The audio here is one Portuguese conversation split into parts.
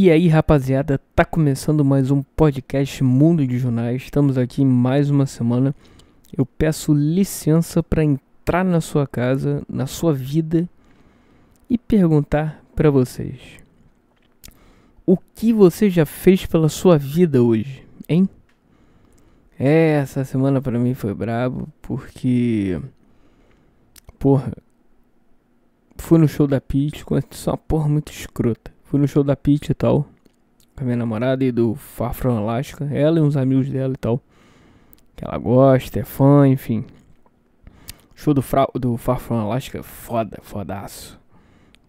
E aí, rapaziada, tá começando mais um podcast Mundo de Jornais. Estamos aqui mais uma semana. Eu peço licença para entrar na sua casa, na sua vida e perguntar para vocês: O que você já fez pela sua vida hoje, hein? É, essa semana para mim foi brabo porque porra, fui no show da Peach, só uma porra muito escrota. Fui no show da Peach e tal. Com a minha namorada e do Far From Alaska. Ela e uns amigos dela e tal. Que ela gosta, é fã, enfim. Show do, Fra do Alaska, foda, fodaço.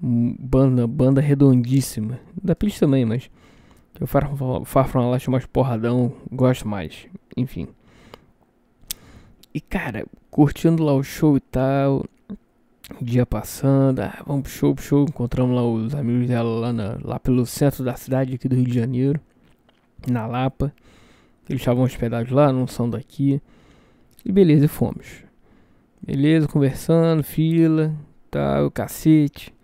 Banda, banda redondíssima. Da Peach também, mas. Far From Alaska é mais porradão, gosto mais. Enfim. E cara, curtindo lá o show e tal dia passando, ah, vamos pro show, pro show. Encontramos lá os amigos dela lá, na, lá pelo centro da cidade aqui do Rio de Janeiro, na Lapa. Eles estavam hospedados lá, não são daqui. E beleza, fomos. Beleza, conversando, fila, tal, cacete.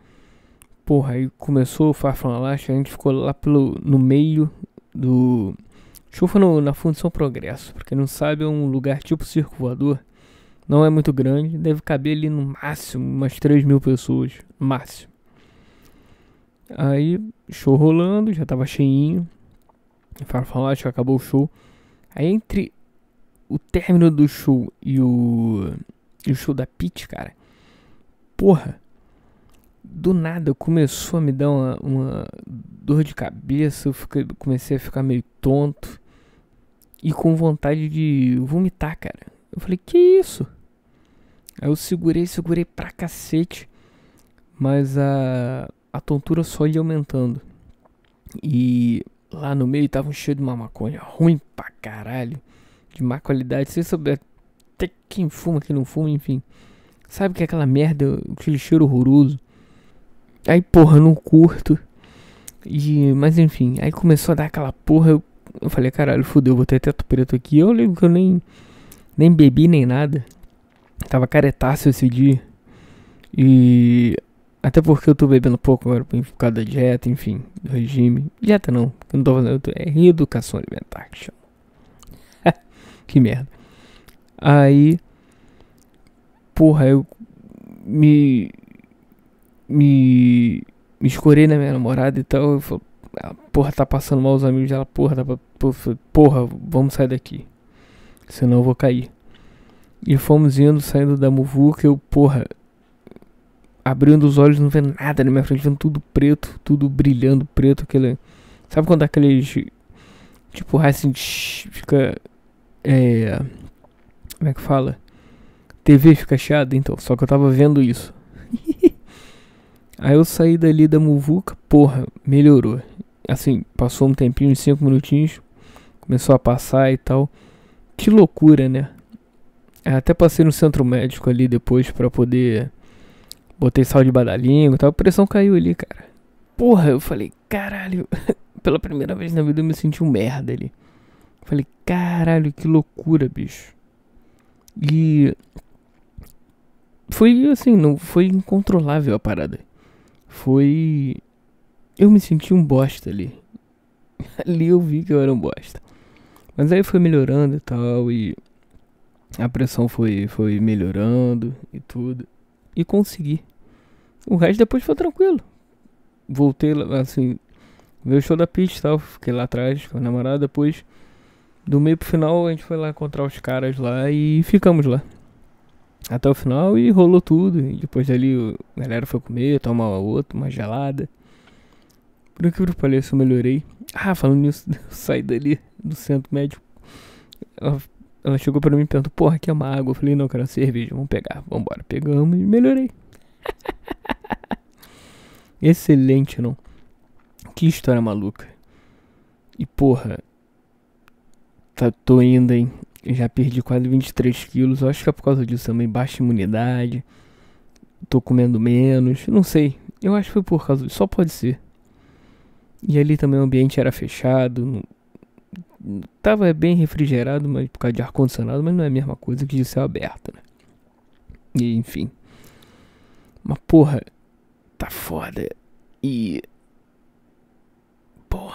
Porra, aí começou o Alaska, a gente ficou lá pelo, no meio do... Foi no, na Fundição Progresso, pra quem não sabe é um lugar tipo circo voador não é muito grande, deve caber ali no máximo umas 3 mil pessoas. Máximo. Aí, show rolando, já tava cheinho. Falar, acho que acabou o show. Aí entre o término do show e o, e o show da Pit, cara. Porra. Do nada começou a me dar uma, uma dor de cabeça. Eu fiquei, comecei a ficar meio tonto. E com vontade de vomitar, cara. Eu falei, que isso? Aí eu segurei, segurei pra cacete. Mas a, a tontura só ia aumentando. E lá no meio tava um cheiro de uma maconha ruim pra caralho. De má qualidade. Você sabe até quem fuma, quem não fuma, enfim. Sabe que é aquela merda, aquele cheiro horroroso. Aí, porra, não curto. E, mas enfim, aí começou a dar aquela porra. Eu, eu falei, caralho, fudeu, vou ter teto preto aqui. Eu lembro que eu nem, nem bebi nem nada. Tava caretaço esse dia. E. Até porque eu tô bebendo pouco agora por causa da dieta, enfim, do regime. Dieta não, eu não tô fazendo. Tô, é reeducação alimentar que chama. que merda. Aí. Porra, eu. Me. Me. Me escorei na minha namorada e tal. Eu falei, ah, porra, tá passando mal os amigos dela. Porra, tá, porra, vamos sair daqui. Senão eu vou cair. E fomos indo, saindo da muvuca, eu, porra, abrindo os olhos, não vendo nada na minha frente, vendo tudo preto, tudo brilhando preto, aquele... Sabe quando aqueles... Tipo, assim, fica... É... Como é que fala? TV fica chiada, então, só que eu tava vendo isso. Aí eu saí dali da muvuca, porra, melhorou. Assim, passou um tempinho, uns 5 minutinhos, começou a passar e tal. Que loucura, né? Até passei no centro médico ali depois pra poder. Botei sal de badalinho e tal. A pressão caiu ali, cara. Porra, eu falei, caralho. Pela primeira vez na vida eu me senti um merda ali. Falei, caralho, que loucura, bicho. E. Foi assim, não foi incontrolável a parada. Foi. Eu me senti um bosta ali. ali eu vi que eu era um bosta. Mas aí foi melhorando e tal. E a pressão foi, foi melhorando e tudo. E consegui. O resto depois foi tranquilo. Voltei assim. Veio o show da pista e tal. Fiquei lá atrás com a namorada. Depois, do meio pro final, a gente foi lá encontrar os caras lá e ficamos lá. Até o final e rolou tudo. E depois dali a galera foi comer, tomar outra, uma gelada. Por que que pareça, eu melhorei. Ah, falando nisso, eu saí dali do centro médico. Ela chegou pra mim e perguntou, porra, aqui é uma água. Eu falei, não, quero uma cerveja, vamos pegar. Vambora, pegamos e melhorei. Excelente, não? Que história maluca. E porra, tá, tô indo, hein? Já perdi quase 23 quilos. Eu acho que é por causa disso também. Baixa imunidade. Tô comendo menos. Não sei. Eu acho que foi por causa disso. Só pode ser. E ali também o ambiente era fechado. Tava bem refrigerado, mas por causa de ar-condicionado, mas não é a mesma coisa que de céu aberto, né? E, enfim. Mas porra, tá foda. E. Pô,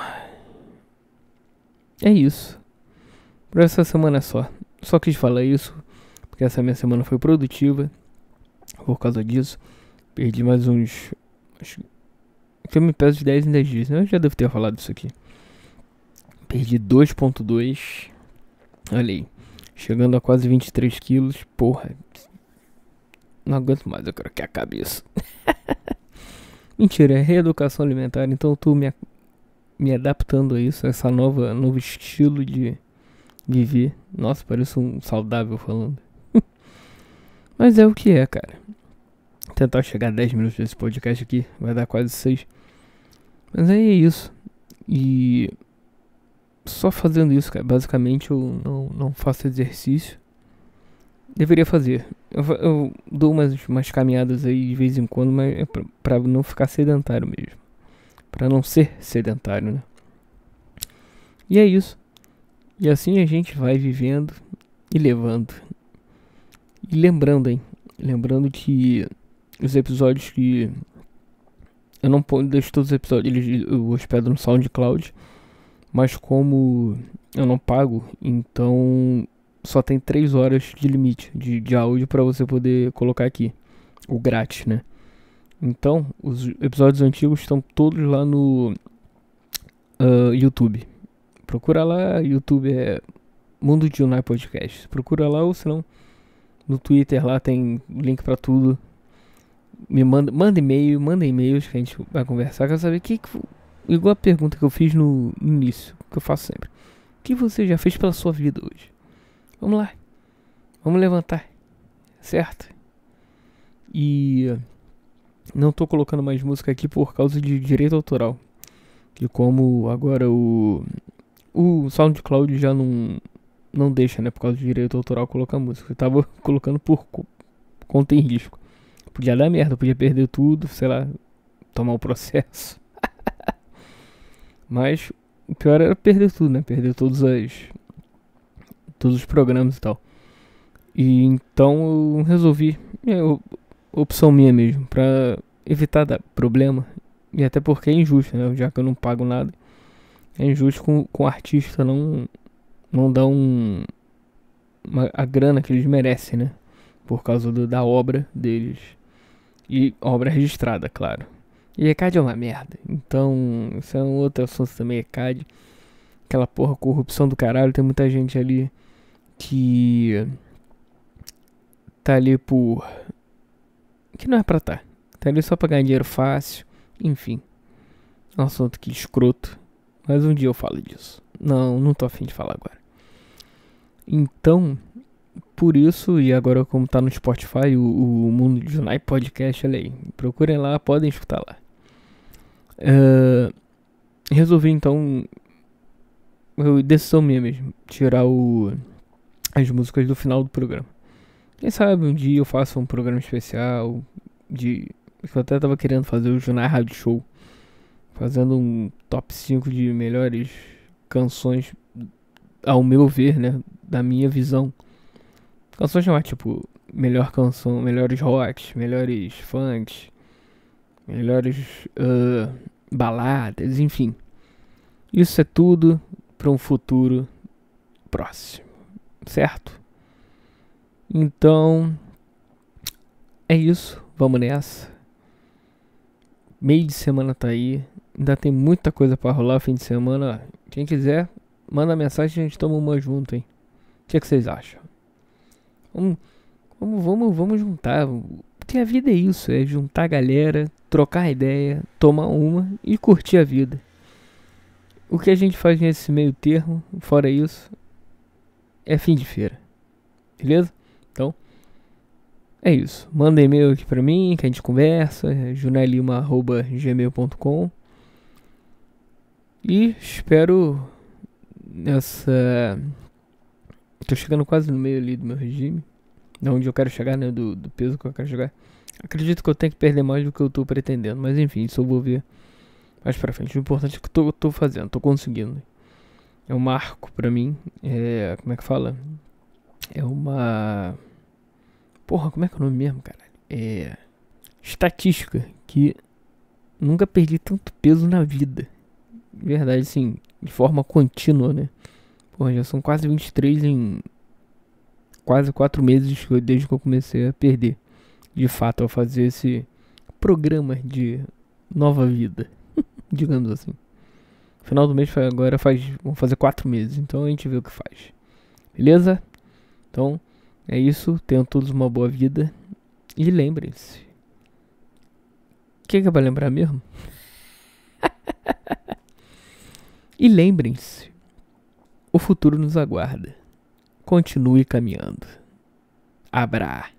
é isso. Por essa semana só. Só quis falar isso, porque essa minha semana foi produtiva. Por causa disso, perdi mais uns. Acho que eu me peso de 10 em 10 dias, né? Eu já devo ter falado isso aqui. Perdi 2,2. Olha aí. Chegando a quase 23 quilos. Porra. Não aguento mais, eu quero que acabe isso. Mentira, é reeducação alimentar, então eu tô me, me adaptando a isso, a essa nova novo estilo de viver. Nossa, parece um saudável falando. Mas é o que é, cara. Tentar chegar a 10 minutos desse podcast aqui, vai dar quase 6. Mas aí é isso. E só fazendo isso, cara. Basicamente eu não, não faço exercício. Deveria fazer. Eu, eu dou umas, umas caminhadas aí de vez em quando, mas é pra, pra não ficar sedentário mesmo. Pra não ser sedentário, né? E é isso. E assim a gente vai vivendo e levando. E lembrando, hein? Lembrando que os episódios que. Eu não deixo todos os episódios, eu hospedo no SoundCloud. Mas como eu não pago, então só tem 3 horas de limite de, de áudio para você poder colocar aqui. O grátis, né? Então, os episódios antigos estão todos lá no uh, YouTube. Procura lá, YouTube é Mundo de Unai Podcast. Procura lá ou senão no Twitter lá tem link para tudo. Me manda, manda e-mail, manda e-mails que a gente vai conversar. Quero saber que, que igual a pergunta que eu fiz no início, que eu faço sempre. O que você já fez pela sua vida hoje? Vamos lá. Vamos levantar. Certo? E não tô colocando mais música aqui por causa de direito autoral. E como agora o o SoundCloud já não não deixa, né, por causa de direito autoral colocar música. Eu tava colocando por conta em risco. Podia dar merda, podia perder tudo, sei lá, tomar o processo. Mas o pior era perder tudo, né? Perder todos as todos os programas e tal. E então eu resolvi, é opção minha mesmo, pra evitar dar problema. E até porque é injusto, né? Já que eu não pago nada. É injusto com, com o artista não, não dar um, uma, a grana que eles merecem, né? Por causa do, da obra deles. E obra registrada, claro. E ECAD é uma merda. Então, isso é um outro assunto também, ECAD. Aquela porra, corrupção do caralho. Tem muita gente ali que tá ali por. que não é pra tá. Tá ali só pra ganhar dinheiro fácil. Enfim. É um assunto que escroto. Mas um dia eu falo disso. Não, não tô afim de falar agora. Então, por isso, e agora como tá no Spotify, o, o Mundo de Junai Podcast, olha aí. Procurem lá, podem escutar lá. Uh, resolvi então. Eu, decisão minha mesmo. Tirar o as músicas do final do programa. Quem sabe um dia eu faço um programa especial de. Eu até tava querendo fazer o Junai Rádio Show. Fazendo um top 5 de melhores canções, ao meu ver, né? Da minha visão. Canções chamar tipo melhor canção, melhores rocks, melhores funks, melhores uh, baladas, enfim. Isso é tudo para um futuro próximo certo? Então, é isso. Vamos nessa. Meio de semana tá aí. Ainda tem muita coisa para rolar fim de semana. Quem quiser, manda mensagem e a gente toma uma junto, hein? O que, é que vocês acham? Vamos, vamos, vamos, vamos juntar. Porque a vida é isso, é juntar a galera, trocar ideia, tomar uma e curtir a vida. O que a gente faz nesse meio termo, fora isso, é fim de feira. Beleza? Então, é isso. Manda e-mail aqui pra mim, que a gente conversa. Junelima.gmail.com E espero nessa... Tô chegando quase no meio ali do meu regime. De onde eu quero chegar, né? Do, do peso que eu quero chegar. Acredito que eu tenho que perder mais do que eu tô pretendendo. Mas enfim, isso eu vou ver mais pra frente. O importante é que eu tô, tô fazendo, tô conseguindo é um marco para mim. É, como é que fala? É uma. Porra, como é que é o nome mesmo, cara? É. Estatística. Que nunca perdi tanto peso na vida. Verdade, sim. de forma contínua, né? Porra, já são quase 23 em quase 4 meses desde que eu comecei a perder. De fato, a fazer esse programa de nova vida, digamos assim. Final do mês agora faz, vamos fazer 4 meses, então a gente vê o que faz. Beleza? Então, é isso. Tenham todos uma boa vida. E lembrem-se. O que, que é pra lembrar mesmo? e lembrem-se. O futuro nos aguarda. Continue caminhando. Abra.